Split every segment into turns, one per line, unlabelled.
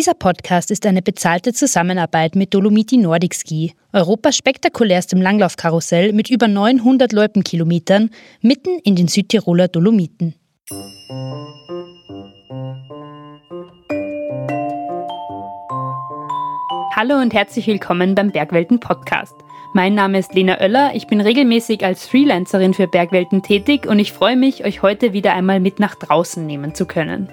Dieser Podcast ist eine bezahlte Zusammenarbeit mit Dolomiti Nordic Ski, Europas spektakulärstem Langlaufkarussell mit über 900 Loipenkilometern mitten in den Südtiroler Dolomiten. Hallo und herzlich willkommen beim Bergwelten Podcast. Mein Name ist Lena Oeller, ich bin regelmäßig als Freelancerin für Bergwelten tätig und ich freue mich, euch heute wieder einmal mit nach draußen nehmen zu können.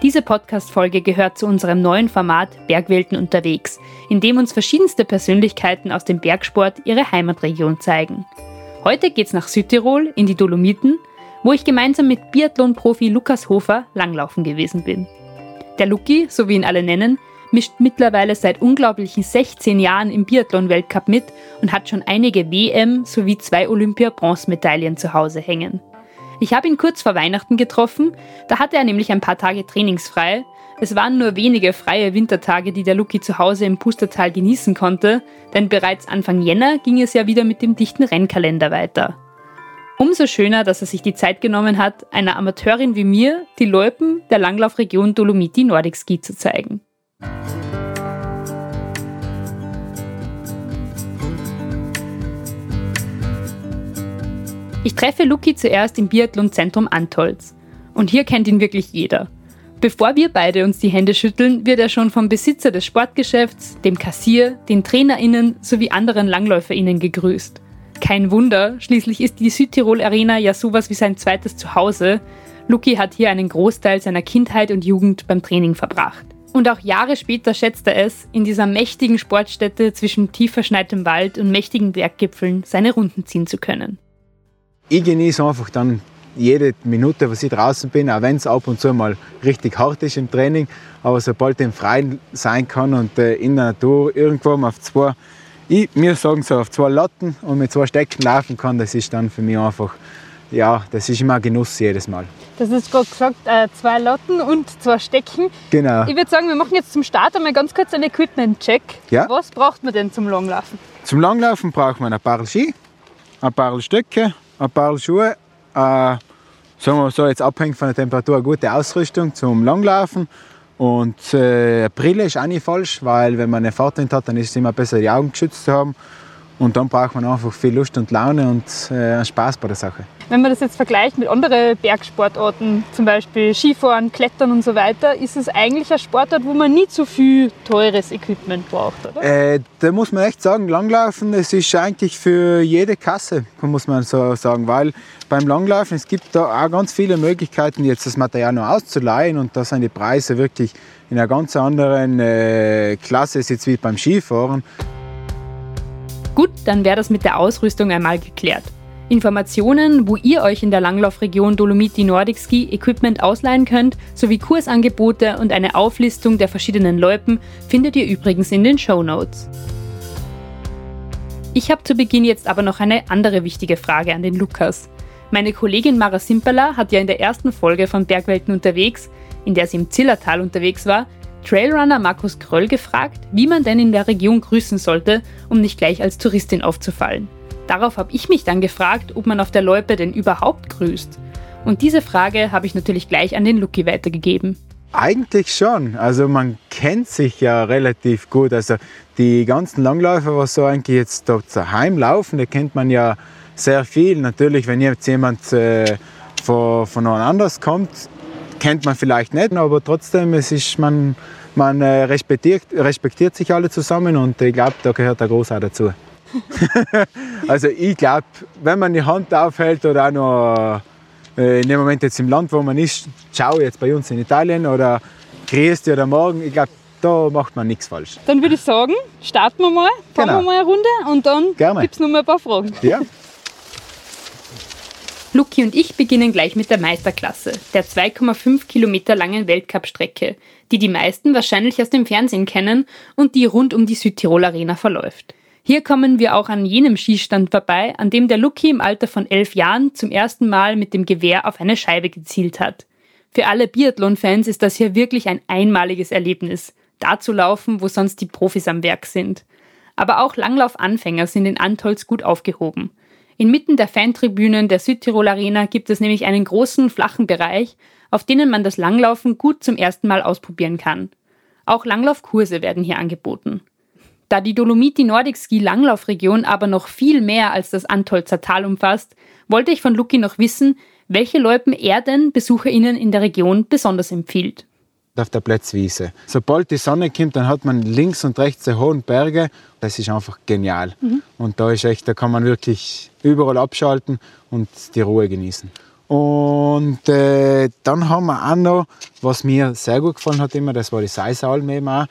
Diese Podcast-Folge gehört zu unserem neuen Format Bergwelten unterwegs, in dem uns verschiedenste Persönlichkeiten aus dem Bergsport ihre Heimatregion zeigen. Heute geht's nach Südtirol in die Dolomiten, wo ich gemeinsam mit Biathlon-Profi Lukas Hofer langlaufen gewesen bin. Der Luki, so wie ihn alle nennen, mischt mittlerweile seit unglaublichen 16 Jahren im Biathlon-Weltcup mit und hat schon einige WM sowie zwei Olympia-Bronzemedaillen zu Hause hängen. Ich habe ihn kurz vor Weihnachten getroffen, da hatte er nämlich ein paar Tage trainingsfrei. Es waren nur wenige freie Wintertage, die der Luki zu Hause im Pustertal genießen konnte, denn bereits Anfang Jänner ging es ja wieder mit dem dichten Rennkalender weiter. Umso schöner, dass er sich die Zeit genommen hat, einer Amateurin wie mir die Loipen der Langlaufregion Dolomiti Nordic Ski zu zeigen. Ich treffe Luki zuerst im Biathlonzentrum Antolz. Und hier kennt ihn wirklich jeder. Bevor wir beide uns die Hände schütteln, wird er schon vom Besitzer des Sportgeschäfts, dem Kassier, den TrainerInnen sowie anderen LangläuferInnen gegrüßt. Kein Wunder, schließlich ist die Südtirol Arena ja sowas wie sein zweites Zuhause. Luki hat hier einen Großteil seiner Kindheit und Jugend beim Training verbracht. Und auch Jahre später schätzt er es, in dieser mächtigen Sportstätte zwischen tief verschneitem Wald und mächtigen Berggipfeln seine Runden ziehen zu können
ich genieße einfach dann jede Minute, was ich draußen bin, auch wenn es ab und zu mal richtig hart ist im Training. Aber sobald ich im Freien sein kann und äh, in der Natur irgendwo auf zwei, ich, mir sagen so, auf zwei Latten und mit zwei Stecken laufen kann, das ist dann für mich einfach, ja, das ist immer ein Genuss jedes Mal.
Das ist gerade gesagt, äh, zwei Latten und zwei Stecken.
Genau.
Ich würde sagen, wir machen jetzt zum Start einmal ganz kurz einen Equipment-Check.
Ja.
Was braucht man denn zum Langlaufen?
Zum Langlaufen braucht man ein paar Ski, ein paar Stöcke, ein paar Schuhe, äh, sagen wir so, jetzt abhängig von der Temperatur, eine gute Ausrüstung zum Langlaufen. Und äh, Brille ist auch nicht falsch, weil wenn man eine Fahrtwind hat, dann ist es immer besser, die Augen geschützt zu haben. Und dann braucht man einfach viel Lust und Laune und äh, Spaß bei der Sache.
Wenn man das jetzt vergleicht mit anderen Bergsportarten, zum Beispiel Skifahren, Klettern und so weiter, ist es eigentlich ein Sportart, wo man nicht so viel teures Equipment braucht, oder?
Äh, da muss man echt sagen, Langlaufen, es ist eigentlich für jede Kasse, muss man so sagen, weil beim Langlaufen, es gibt da auch ganz viele Möglichkeiten, jetzt das Material noch auszuleihen und da sind die Preise wirklich in einer ganz anderen äh, Klasse jetzt wie beim Skifahren.
Gut, dann wäre das mit der Ausrüstung einmal geklärt. Informationen, wo ihr euch in der Langlaufregion Dolomiti Nordic Ski Equipment ausleihen könnt, sowie Kursangebote und eine Auflistung der verschiedenen Loipen findet ihr übrigens in den Show Notes. Ich habe zu Beginn jetzt aber noch eine andere wichtige Frage an den Lukas. Meine Kollegin Mara Simpala hat ja in der ersten Folge von Bergwelten unterwegs, in der sie im Zillertal unterwegs war, Trailrunner Markus Kröll gefragt, wie man denn in der Region grüßen sollte, um nicht gleich als Touristin aufzufallen. Darauf habe ich mich dann gefragt, ob man auf der Loipe denn überhaupt grüßt. Und diese Frage habe ich natürlich gleich an den Lucky weitergegeben.
Eigentlich schon. Also man kennt sich ja relativ gut. Also die ganzen Langläufer, was so eigentlich jetzt dort daheim laufen, die kennt man ja sehr viel. Natürlich, wenn jetzt jemand äh, von, von woanders kommt, kennt man vielleicht nicht, aber trotzdem, es ist, man, man äh, respektiert, respektiert sich alle zusammen und ich glaube, da gehört der Groß auch dazu. also ich glaube, wenn man die Hand aufhält oder auch noch äh, in dem Moment jetzt im Land, wo man ist, ciao, jetzt bei uns in Italien oder grüß oder morgen, ich glaube, da macht man nichts falsch.
Dann würde ich sagen, starten wir mal, fahren genau. wir mal eine Runde und dann gibt es noch mal ein paar Fragen.
Ja.
Luki und ich beginnen gleich mit der Meisterklasse, der 2,5 Kilometer langen Weltcup-Strecke, die die meisten wahrscheinlich aus dem Fernsehen kennen und die rund um die Südtirol Arena verläuft. Hier kommen wir auch an jenem Skistand vorbei, an dem der Luki im Alter von elf Jahren zum ersten Mal mit dem Gewehr auf eine Scheibe gezielt hat. Für alle Biathlon-Fans ist das hier wirklich ein einmaliges Erlebnis, da zu laufen, wo sonst die Profis am Werk sind. Aber auch Langlaufanfänger sind in Antolz gut aufgehoben. Inmitten der Fantribünen der Südtirol Arena gibt es nämlich einen großen flachen Bereich, auf denen man das Langlaufen gut zum ersten Mal ausprobieren kann. Auch Langlaufkurse werden hier angeboten. Da die Dolomiti Nordic Ski Langlaufregion aber noch viel mehr als das Antolzer Tal umfasst, wollte ich von Luki noch wissen, welche Loipen er denn BesucherInnen in der Region besonders empfiehlt.
Auf der Plätzwiese. Sobald die Sonne kommt, dann hat man links und rechts die hohen Berge. Das ist einfach genial. Mhm. Und da ist echt, da kann man wirklich überall abschalten und die Ruhe genießen. Und äh, dann haben wir auch noch, was mir sehr gut gefallen hat immer, das war die Seisalm eben auch.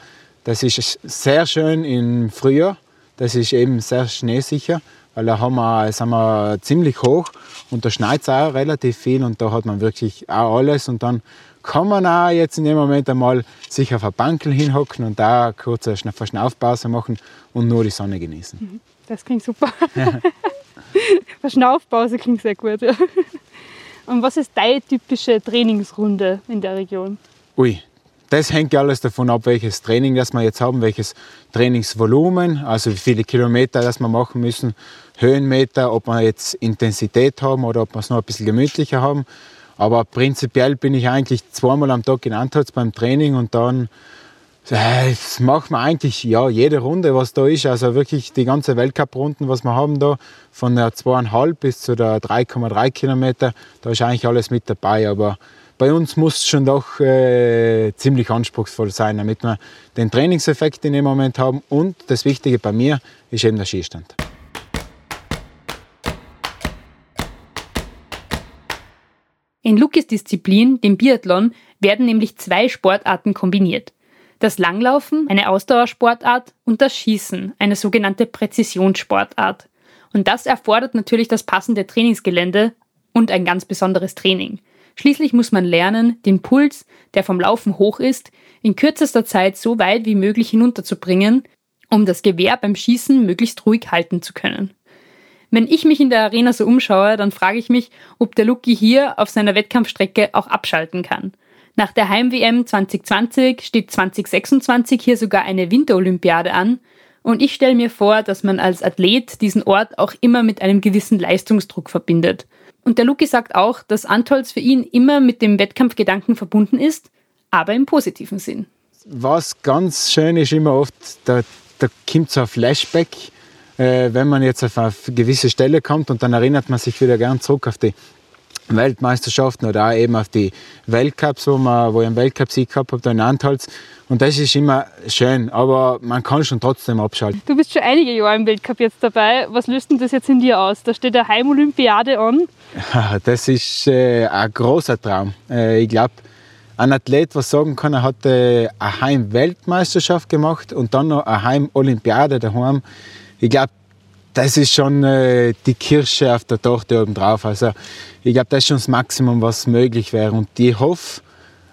Das ist sehr schön im Frühjahr. Das ist eben sehr schneesicher, weil da haben wir, sind wir ziemlich hoch und da schneit es auch relativ viel und da hat man wirklich auch alles. Und dann kann man auch jetzt in dem Moment einmal sich auf ein Bankel hinhocken und da kurz eine Verschnaufpause machen und nur die Sonne genießen. Mhm.
Das klingt super. Ja. Verschnaufpause klingt sehr gut. Ja. Und was ist deine typische Trainingsrunde in der Region?
Ui, das hängt ja alles davon ab, welches Training das wir jetzt haben, welches Trainingsvolumen, also wie viele Kilometer das wir machen müssen, Höhenmeter, ob wir jetzt Intensität haben oder ob wir es noch ein bisschen gemütlicher haben. Aber prinzipiell bin ich eigentlich zweimal am Tag in Antholz beim Training und dann äh, machen wir eigentlich ja, jede Runde, was da ist. Also wirklich die ganze Weltcup-Runden, was wir haben da, von der 2,5 bis zu der 3,3 Kilometer, da ist eigentlich alles mit dabei. Aber bei uns muss es schon doch äh, ziemlich anspruchsvoll sein, damit wir den Trainingseffekt in dem Moment haben. Und das Wichtige bei mir ist eben der Skistand.
In Lukis Disziplin, dem Biathlon, werden nämlich zwei Sportarten kombiniert. Das Langlaufen, eine Ausdauersportart, und das Schießen, eine sogenannte Präzisionssportart. Und das erfordert natürlich das passende Trainingsgelände und ein ganz besonderes Training. Schließlich muss man lernen, den Puls, der vom Laufen hoch ist, in kürzester Zeit so weit wie möglich hinunterzubringen, um das Gewehr beim Schießen möglichst ruhig halten zu können. Wenn ich mich in der Arena so umschaue, dann frage ich mich, ob der Lucky hier auf seiner Wettkampfstrecke auch abschalten kann. Nach der Heim-WM 2020 steht 2026 hier sogar eine Winterolympiade an und ich stelle mir vor, dass man als Athlet diesen Ort auch immer mit einem gewissen Leistungsdruck verbindet. Und der Luki sagt auch, dass Antolz für ihn immer mit dem Wettkampfgedanken verbunden ist, aber im positiven Sinn.
Was ganz schön ist immer oft, da, da kommt so ein Flashback, äh, wenn man jetzt auf eine gewisse Stelle kommt und dann erinnert man sich wieder gern zurück auf die Weltmeisterschaften oder auch eben auf die Weltcups, wo, man, wo ich einen Weltcup-Sieg gehabt habe, da in Antholz. Und das ist immer schön, aber man kann schon trotzdem abschalten.
Du bist schon einige Jahre im Weltcup jetzt dabei. Was löst denn das jetzt in dir aus? Da steht eine Heimolympiade an.
Das ist äh, ein großer Traum. Äh, ich glaube, ein Athlet, was sagen kann, er hat äh, eine Heim-Weltmeisterschaft gemacht und dann noch eine Heim-Olympiade daheim. Ich glaube, das ist schon äh, die Kirsche auf der Torte oben drauf. Also ich glaube, das ist schon das Maximum, was möglich wäre. Und ich hoffe,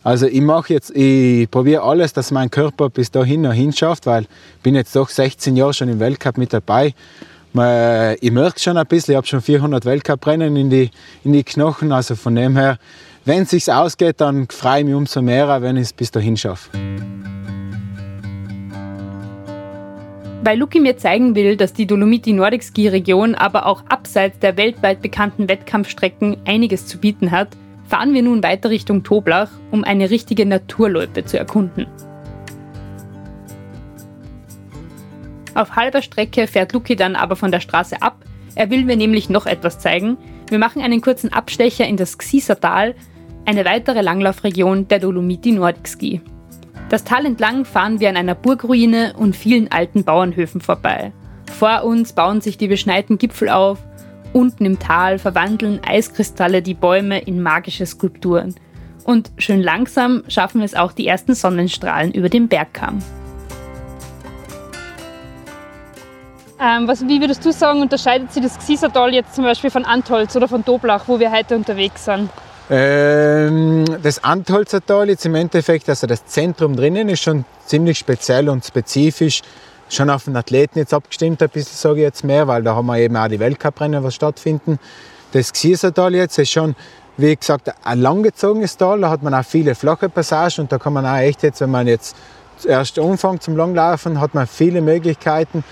also ich mache jetzt, ich probiere alles, dass mein Körper bis dahin noch hinschafft, weil ich bin jetzt doch 16 Jahre schon im Weltcup mit dabei. Ich merke schon ein bisschen, ich habe schon 400 Weltcuprennen in die, in die Knochen. Also von dem her, wenn es sich ausgeht, dann freue ich mich umso mehr, wenn ich es bis dahin schaffe.
Weil Luki mir zeigen will, dass die Dolomiti Nordic Ski Region aber auch abseits der weltweit bekannten Wettkampfstrecken einiges zu bieten hat, fahren wir nun weiter Richtung Toblach, um eine richtige Naturloipe zu erkunden. Auf halber Strecke fährt Luki dann aber von der Straße ab. Er will mir nämlich noch etwas zeigen. Wir machen einen kurzen Abstecher in das Xisertal, eine weitere Langlaufregion der Dolomiti Nordic Ski. Das Tal entlang fahren wir an einer Burgruine und vielen alten Bauernhöfen vorbei. Vor uns bauen sich die beschneiten Gipfel auf, unten im Tal verwandeln Eiskristalle die Bäume in magische Skulpturen. Und schön langsam schaffen es auch die ersten Sonnenstrahlen über den Bergkamm.
Ähm, was, wie würdest du sagen, unterscheidet sich das Xisertal jetzt zum Beispiel von Antholz oder von Doblach, wo wir heute unterwegs sind?
Ähm, das Antholzer jetzt im Endeffekt, also das Zentrum drinnen, ist schon ziemlich speziell und spezifisch. Schon auf den Athleten jetzt abgestimmt, ein bisschen sage ich jetzt mehr, weil da haben wir eben auch die Weltcuprennen, was stattfinden. Das Xiesertal jetzt ist schon, wie gesagt, ein langgezogenes Tal. Da hat man auch viele flache Passagen und da kann man auch echt jetzt, wenn man jetzt erst anfängt zum Langlaufen, hat man viele Möglichkeiten,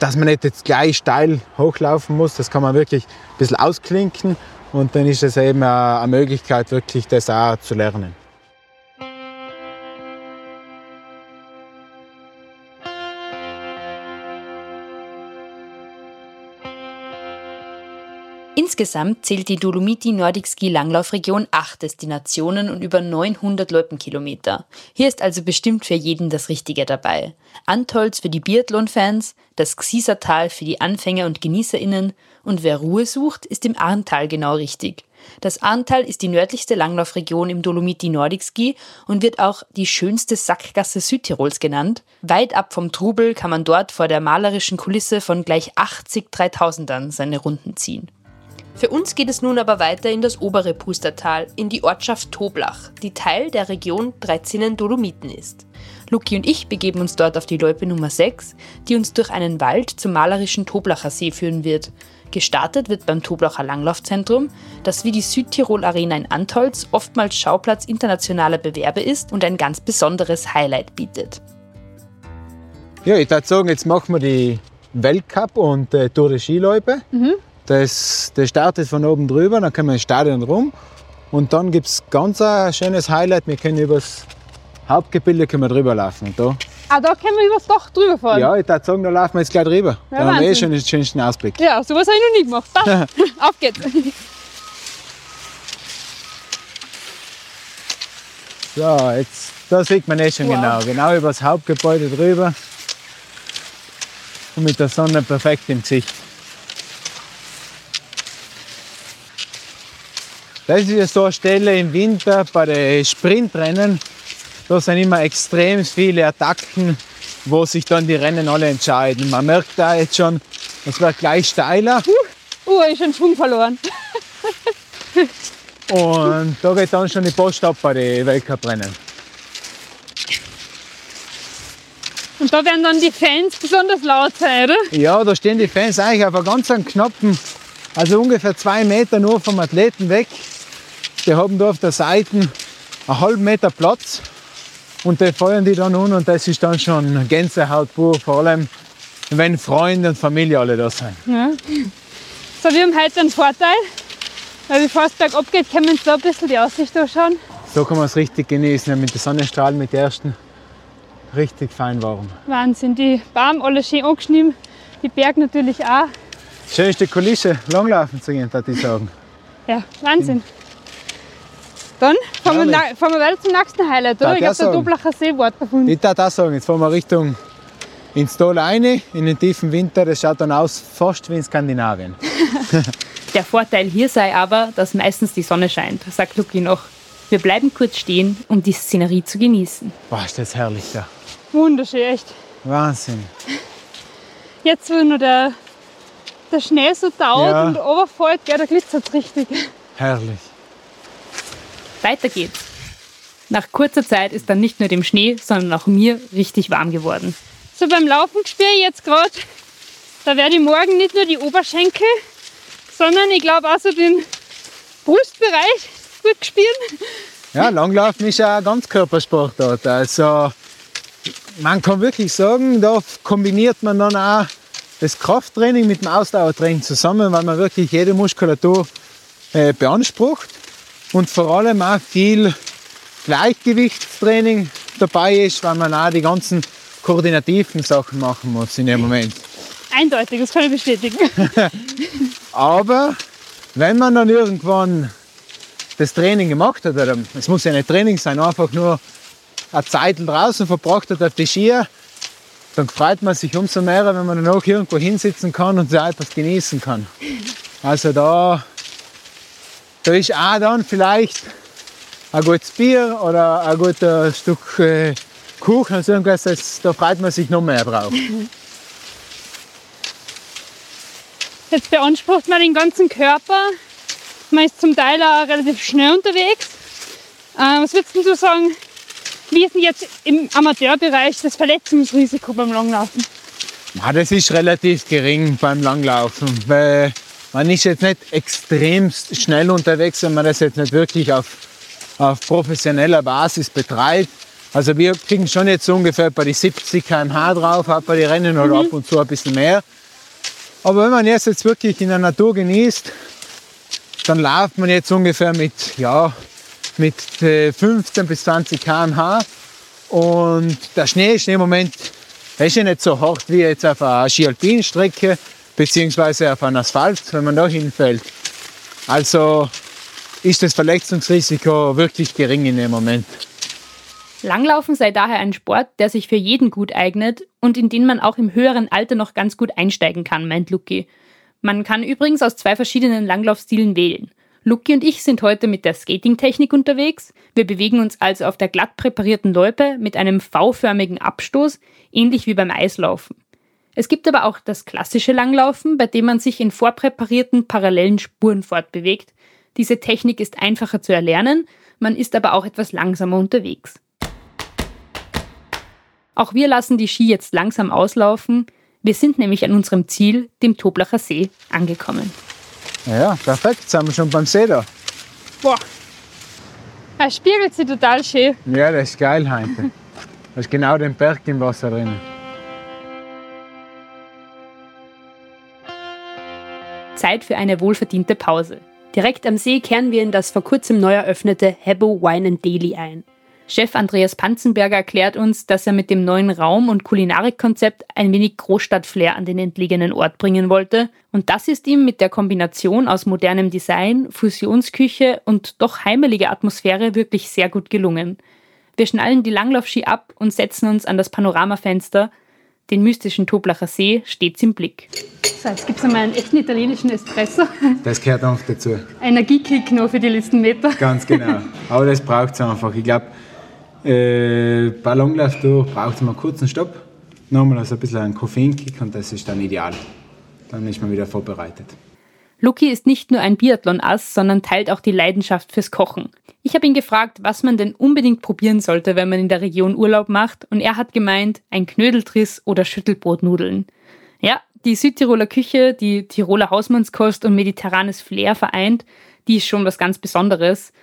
dass man nicht jetzt gleich steil hochlaufen muss. Das kann man wirklich ein bisschen ausklinken und dann ist es eben eine Möglichkeit, wirklich das auch zu lernen.
Insgesamt zählt die Dolomiti Nordic Ski Langlaufregion acht Destinationen und über 900 Loipenkilometer. Hier ist also bestimmt für jeden das Richtige dabei. Antolz für die Biathlon-Fans, das Xisertal für die Anfänger und GenießerInnen und wer Ruhe sucht, ist im Arntal genau richtig. Das Arntal ist die nördlichste Langlaufregion im Dolomiti Nordic Ski und wird auch die schönste Sackgasse Südtirols genannt. Weit ab vom Trubel kann man dort vor der malerischen Kulisse von gleich 80 3000ern seine Runden ziehen. Für uns geht es nun aber weiter in das obere Pustertal, in die Ortschaft Toblach, die Teil der Region Dreizinnen Dolomiten ist. Luki und ich begeben uns dort auf die Loipe Nummer 6, die uns durch einen Wald zum malerischen Toblacher See führen wird. Gestartet wird beim Toblacher Langlaufzentrum, das wie die Südtirol Arena in Antolz oftmals Schauplatz internationaler Bewerbe ist und ein ganz besonderes Highlight bietet.
Ja, ich würde sagen, jetzt machen wir die Weltcup und äh, Tour de Skiloipe. Mhm. Das, das startet von oben drüber, dann können wir ins Stadion rum. Und dann gibt es ganz ein schönes Highlight. Wir können über das Hauptgebilde können wir drüber laufen. Und da,
Ah, da können wir übers Dach drüber fahren.
ja, ich würde sagen, da laufen wir jetzt gleich drüber.
Ja,
da haben wir eh
Wahnsinn.
schon den schönsten Ausblick.
Ja, sowas habe ich noch nie gemacht. Auf geht's.
So, jetzt, da sieht man eh schon
Wow.
genau. Genau über das Hauptgebäude drüber. Und mit der Sonne perfekt im Gesicht. Das ist so eine Stelle im Winter bei den Sprintrennen. Da sind immer extrem viele Attacken, wo sich dann die Rennen alle entscheiden. Man merkt da jetzt schon, das wird gleich steiler.
Uh, ich schon Schwung verloren.
Und da geht dann schon die Post ab bei den Weltcuprennen.
Und da werden dann die Fans besonders laut sein, oder?
Ja, da stehen die Fans eigentlich auf einem ganz knappen, also ungefähr zwei Meter nur vom Athleten weg. Die haben da auf der Seite einen halben Meter Platz und die feuern die dann an und das ist dann schon Gänsehaut pur, vor allem wenn Freunde und Familie alle da sind.
Ja. So, wir haben heute einen Vorteil, weil bevor es bergab geht, können wir uns da ein bisschen die Aussicht anschauen.
So kann man es richtig genießen, mit den Sonnenstrahlen, mit den ersten richtig fein warm.
Wahnsinn, die Baum alle schön angeschnitten, die Berg natürlich auch.
Schönste Kulisse, langlaufen zu gehen, würde ich sagen.
Ja, Wahnsinn. Dann fahren wir,
Herrlich.
na- fahren wir weiter zum nächsten Highlight, oder?
Darf
Ich glaube, der
sagen?
Doblacher See davon.
Ich würde auch sagen, jetzt fahren wir Richtung ins Tal rein, in den tiefen Winter. Das schaut dann aus fast wie in Skandinavien.
Der Vorteil hier sei aber, dass meistens die Sonne scheint, sagt Luki noch. Wir bleiben kurz stehen, um die Szenerie zu genießen.
Boah, ist das herrlich da.
Wunderschön, echt.
Wahnsinn.
Jetzt, wo nur der, der Schnee so taut
Ja.
und runterfällt, ja, da glitzert es richtig.
Herrlich.
Weiter geht's. Nach kurzer Zeit ist dann nicht nur dem Schnee, sondern auch mir richtig warm geworden.
So beim Laufen spüre ich jetzt gerade, da werde ich morgen nicht nur die Oberschenkel, sondern ich glaube auch so den Brustbereich gut spüren.
Ja, Langlaufen ist ja ein Ganzkörpersportart. Also man kann wirklich sagen, da kombiniert man dann auch das Krafttraining mit dem Ausdauertraining zusammen, weil man wirklich jede Muskulatur äh, beansprucht und vor allem auch viel Gleichgewichtstraining dabei ist, weil man auch die ganzen koordinativen Sachen machen muss in dem Moment.
Eindeutig, das kann ich bestätigen.
Aber wenn man dann irgendwann das Training gemacht hat, oder es muss ja nicht Training sein, einfach nur eine Zeit draußen verbracht hat auf die Skier, dann freut man sich umso mehr, wenn man dann auch irgendwo hinsitzen kann und so etwas genießen kann. Also da, da ist auch dann vielleicht ein gutes Bier oder ein gutes Stück äh, Kuchen, also irgendwas, das, da freut man sich noch mehr drauf.
Jetzt beansprucht man den ganzen Körper. Man ist zum Teil auch relativ schnell unterwegs. Äh, was würdest du sagen, wie ist denn jetzt im Amateurbereich das Verletzungsrisiko beim Langlaufen?
Ja, das ist relativ gering beim Langlaufen, weil man ist jetzt nicht extrem schnell unterwegs, wenn man das jetzt nicht wirklich auf, auf professioneller Basis betreibt. Also wir kriegen schon jetzt so ungefähr bei die 70 km/h drauf, auch bei den Rennen oder ab und zu ein bisschen mehr. Aber wenn man jetzt, jetzt wirklich in der Natur genießt, dann läuft man jetzt ungefähr mit, ja, mit äh, 15 bis 20 km/h. Und der Schnee ist im Moment ist ja nicht so hart wie jetzt auf einer Ski-Alpin-Strecke beziehungsweise auf einen Asphalt. Wenn man da hinfällt, Also ist das Verletzungsrisiko wirklich gering in dem Moment.
Langlaufen sei daher ein Sport, der sich für jeden gut eignet und in den man auch im höheren Alter noch ganz gut einsteigen kann, meint Luki. Man kann übrigens aus zwei verschiedenen Langlaufstilen wählen. Luki und ich sind heute mit der Skating-Technik unterwegs. Wir bewegen uns also auf der glatt präparierten Loipe mit einem V-förmigen Abstoß, ähnlich wie beim Eislaufen. Es gibt aber auch das klassische Langlaufen, bei dem man sich in vorpräparierten parallelen Spuren fortbewegt. Diese Technik ist einfacher zu erlernen, man ist aber auch etwas langsamer unterwegs. Auch wir lassen die Ski jetzt langsam auslaufen. Wir sind nämlich an unserem Ziel, dem Toblacher See, angekommen.
Ja, perfekt, jetzt sind wir schon beim See da.
Boah. Er spiegelt sich total schön.
Ja, das ist geil heute. Da ist genau den Berg im Wasser drin.
Zeit für eine wohlverdiente Pause. Direkt am See kehren wir in das vor kurzem neu eröffnete Hebbo Wine and Daily ein. Chef Andreas Panzenberger erklärt uns, dass er mit dem neuen Raum- und Kulinarikkonzept ein wenig Großstadtflair an den entlegenen Ort bringen wollte. Und das ist ihm mit der Kombination aus modernem Design, Fusionsküche und doch heimeliger Atmosphäre wirklich sehr gut gelungen. Wir schnallen die Langlaufski ab und setzen uns an das Panoramafenster. Den mystischen Toblacher See steht's im Blick.
So, jetzt gibt es einmal einen echten italienischen Espresso.
Das gehört auch dazu.
Energiekick noch für die letzten Meter.
Ganz genau. Aber das braucht es einfach. Ich glaube, äh, bei Langlauftour braucht es mal einen kurzen Stopp. Nochmal also ein bisschen einen Koffeinkick und das ist dann ideal. Dann ist man wieder vorbereitet.
Luki ist nicht nur ein Biathlon-Ass, sondern teilt auch die Leidenschaft fürs Kochen. Ich habe ihn gefragt, was man denn unbedingt probieren sollte, wenn man in der Region Urlaub macht, und er hat gemeint, ein Knödeltriss oder Schüttelbrotnudeln. Ja, die Südtiroler Küche, die Tiroler Hausmannskost und mediterranes Flair vereint, die ist schon was ganz Besonderes.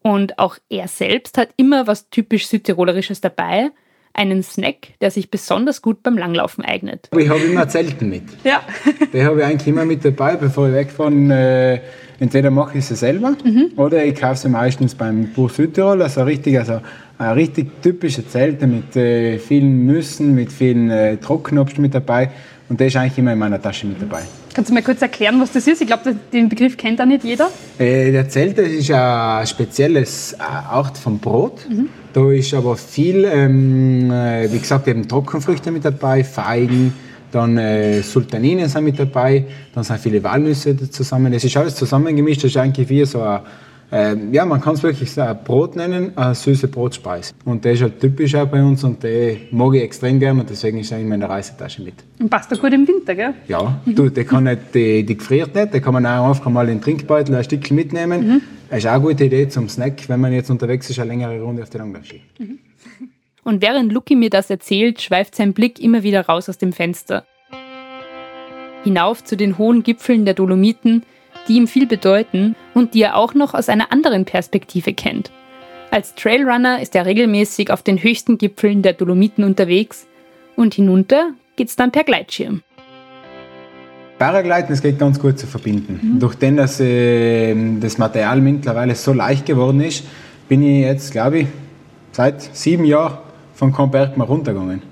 Und auch er selbst hat immer was typisch Südtirolerisches dabei. Einen Snack, der sich besonders gut beim Langlaufen eignet.
Ich habe immer Zelten mit.
Ja.
Die habe ich eigentlich immer mit dabei, bevor ich wegfahre. Äh, entweder mache ich sie selber oder ich kaufe sie meistens beim Buch Südtirol. Also richtig, also ein richtig typische Zelte mit äh, vielen Nüssen, mit vielen äh, Trockenobst mit dabei. Und der ist eigentlich immer in meiner Tasche mit dabei.
Kannst du mir kurz erklären, was das ist? Ich glaube, den Begriff kennt da nicht jeder.
Äh, der Zelte ist ein spezielles äh, Art von Brot. Da ist aber viel, ähm, äh, wie gesagt, eben Trockenfrüchte mit dabei, Feigen, dann äh, Sultaninen sind mit dabei, dann sind viele Walnüsse zusammen. Das ist alles zusammengemischt. Das ist eigentlich wie so ein, ähm, ja, man kann es wirklich ein Brot nennen, eine süße Brotspeise. Und der ist halt typisch auch bei uns und den mag ich extrem gern und deswegen ist er in meiner Reisetasche mit.
Und passt auch gut im Winter, gell?
Ja, du, der kann nicht, die, die gefriert nicht, da kann man auch einfach mal in den Trinkbeutel ein Stückchen mitnehmen. Das ist auch eine gute Idee zum Snack, wenn man jetzt unterwegs ist, eine längere Runde auf der Langlaufski.
Und während Luki mir das erzählt, schweift sein Blick immer wieder raus aus dem Fenster. Hinauf zu den hohen Gipfeln der Dolomiten, die ihm viel bedeuten und die er auch noch aus einer anderen Perspektive kennt. Als Trailrunner ist er regelmäßig auf den höchsten Gipfeln der Dolomiten unterwegs und hinunter geht's dann per Gleitschirm.
Paragliden, das geht ganz gut zu verbinden. Durch den, dass äh, das Material mittlerweile so leicht geworden ist, bin ich jetzt, glaube ich, seit sieben Jahren von keinem Berg mehr runtergegangen.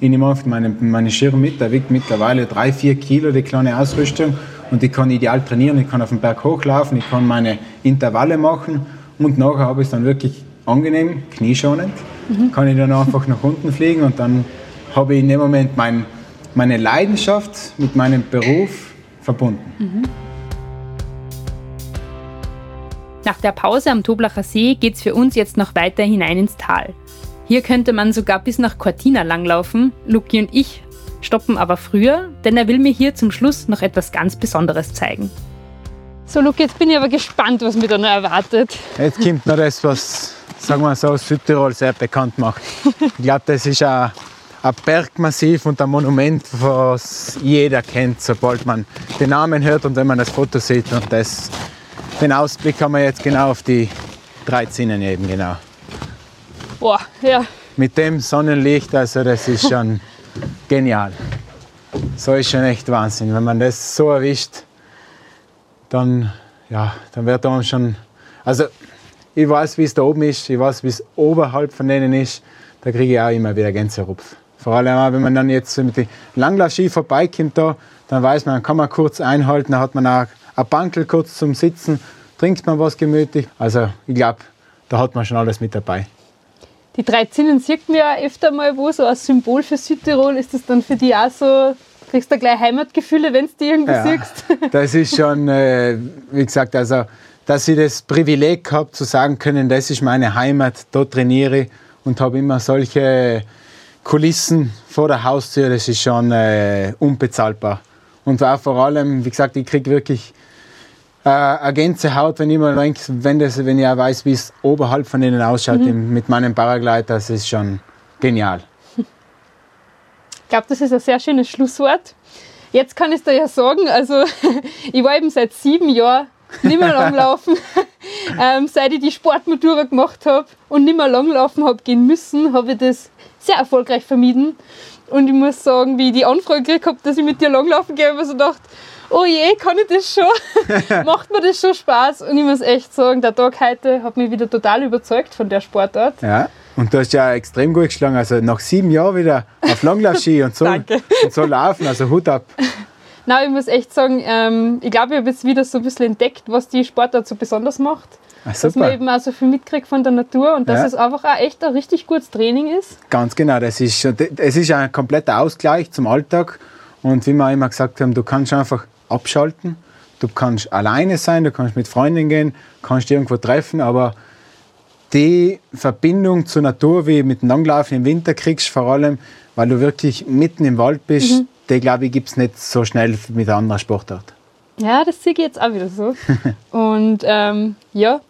Ich nehme einfach meinen meine Schirm mit, der wiegt mittlerweile drei, vier Kilo, die kleine Ausrüstung. Und ich kann ideal trainieren, ich kann auf den Berg hochlaufen, ich kann meine Intervalle machen und nachher habe ich es dann wirklich angenehm, knieschonend. Kann ich dann einfach nach unten fliegen und dann habe ich in dem Moment mein, meine Leidenschaft mit meinem Beruf verbunden.
Nach der Pause am Toblacher See geht's für uns jetzt noch weiter hinein ins Tal. Hier könnte man sogar bis nach Cortina langlaufen. Luki und ich stoppen aber früher, denn er will mir hier zum Schluss noch etwas ganz Besonderes zeigen.
So, Luke, jetzt bin ich aber gespannt, was mich da noch erwartet.
Jetzt kommt noch das, was, sagen wir so, Südtirol sehr bekannt macht. Ich glaube, das ist ein, ein Bergmassiv und ein Monument, was jeder kennt, sobald man den Namen hört und wenn man das Foto sieht. Und das, den Ausblick haben wir jetzt genau auf die drei Zinnen eben, genau.
Boah, ja.
Mit dem Sonnenlicht, also das ist schon genial. So ist schon echt Wahnsinn. Wenn man das so erwischt, dann, ja, dann wird einem schon. Also, ich weiß, wie es da oben ist, ich weiß, wie es oberhalb von denen ist. Da kriege ich auch immer wieder Gänserupf. Vor allem auch, wenn man dann jetzt mit den Langlaufski vorbeikommt, da, dann weiß man, kann man kurz einhalten, dann hat man auch ein Bankel kurz zum Sitzen, trinkt man was gemütlich. Also ich glaube, da hat man schon alles mit dabei.
Die drei Zinnen sieht man ja öfter mal wo, so als Symbol für Südtirol. Ist das dann für dich auch so, kriegst du gleich Heimatgefühle, wenn du die irgendwo ja, siehst?
Das ist schon, äh, wie gesagt, also, dass ich das Privileg habe, zu sagen können, das ist meine Heimat, dort trainiere ich und habe immer solche Kulissen vor der Haustür, das ist schon äh, unbezahlbar. Und auch vor allem, wie gesagt, ich kriege wirklich äh, eine Gänsehaut, wenn ich mal denke, wenn, das, wenn ich auch weiß, wie es oberhalb von ihnen ausschaut mhm. mit meinem Paraglider, das ist schon genial.
Ich glaube, das ist ein sehr schönes Schlusswort. Jetzt kann ich dir ja sagen, also ich war eben seit sieben Jahren nicht mehr langlaufen. ähm, seit ich die Sportmatura gemacht habe und nicht mehr langlaufen habe gehen müssen, habe ich das sehr erfolgreich vermieden. Und ich muss sagen, wie ich die Anfrage gekriegt habe, dass ich mit dir langlaufen gehe, habe ich so gedacht, oh je, kann ich das schon? Macht mir das schon Spaß? Und ich muss echt sagen, der Tag heute hat mich wieder total überzeugt von der Sportart.
Ja, und du hast ja extrem gut geschlagen. Also nach sieben Jahren wieder auf Langlaufski und so, und so laufen, also Hut ab.
Nein, ich muss echt sagen, ähm, ich glaube, ich habe jetzt wieder so ein bisschen entdeckt, was die Sportart so besonders macht. Ach, dass man eben auch so viel mitkriegt von der Natur und dass ja. es einfach auch echt ein richtig gutes Training ist.
Ganz genau, das ist, es ist ein kompletter Ausgleich zum Alltag. Und wie wir immer gesagt haben, du kannst einfach abschalten. Du kannst alleine sein, du kannst mit Freunden gehen, kannst irgendwo treffen, aber die Verbindung zur Natur, wie mit dem Langlaufen im Winter kriegst, vor allem, weil du wirklich mitten im Wald bist, mhm. die glaube ich gibt es nicht so schnell mit einer anderen Sportart.
Ja, das sehe ich jetzt auch wieder so. Und ähm, ja,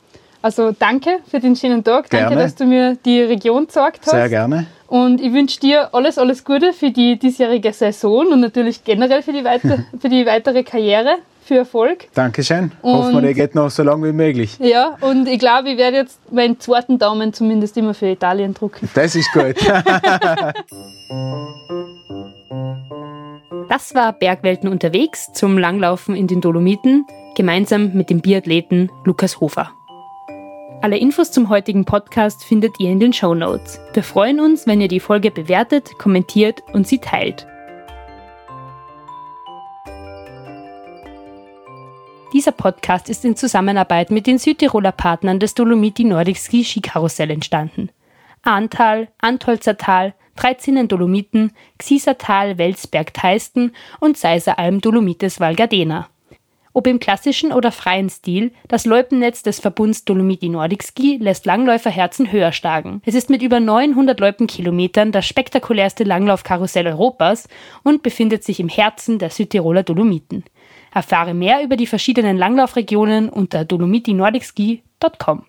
also danke für den schönen Tag. Gerne. Danke, dass du mir die Region gezeigt hast.
Sehr gerne.
Und ich wünsche dir alles, alles Gute für die diesjährige Saison und natürlich generell für die, weiter, für die weitere Karriere, für Erfolg.
Dankeschön. Und Hoffen wir, der geht noch so lange wie möglich.
Ja, und ich glaube, ich werde jetzt meinen zweiten Daumen zumindest immer für Italien drucken.
Das ist gut.
das war Bergwelten unterwegs zum Langlaufen in den Dolomiten, gemeinsam mit dem Biathleten Lukas Hofer. Alle Infos zum heutigen Podcast findet ihr in den Show Notes. Wir freuen uns, wenn ihr die Folge bewertet, kommentiert und sie teilt. Dieser Podcast ist in Zusammenarbeit mit den Südtiroler Partnern des Dolomiti Nordic Ski Skikarussell entstanden. Ahntal, Antolzertal, Dreizinnen Dolomiten, Xisertal, Welsberg Teisten und Seiser Alm Dolomites Val Gardena. Ob im klassischen oder freien Stil, das Loipennetz des Verbunds Dolomiti Nordic Ski lässt Langläuferherzen höher schlagen. Es ist mit über 900 Loipenkilometern das spektakulärste Langlaufkarussell Europas und befindet sich im Herzen der Südtiroler Dolomiten. Erfahre mehr über die verschiedenen Langlaufregionen unter dolomitinordicski.com.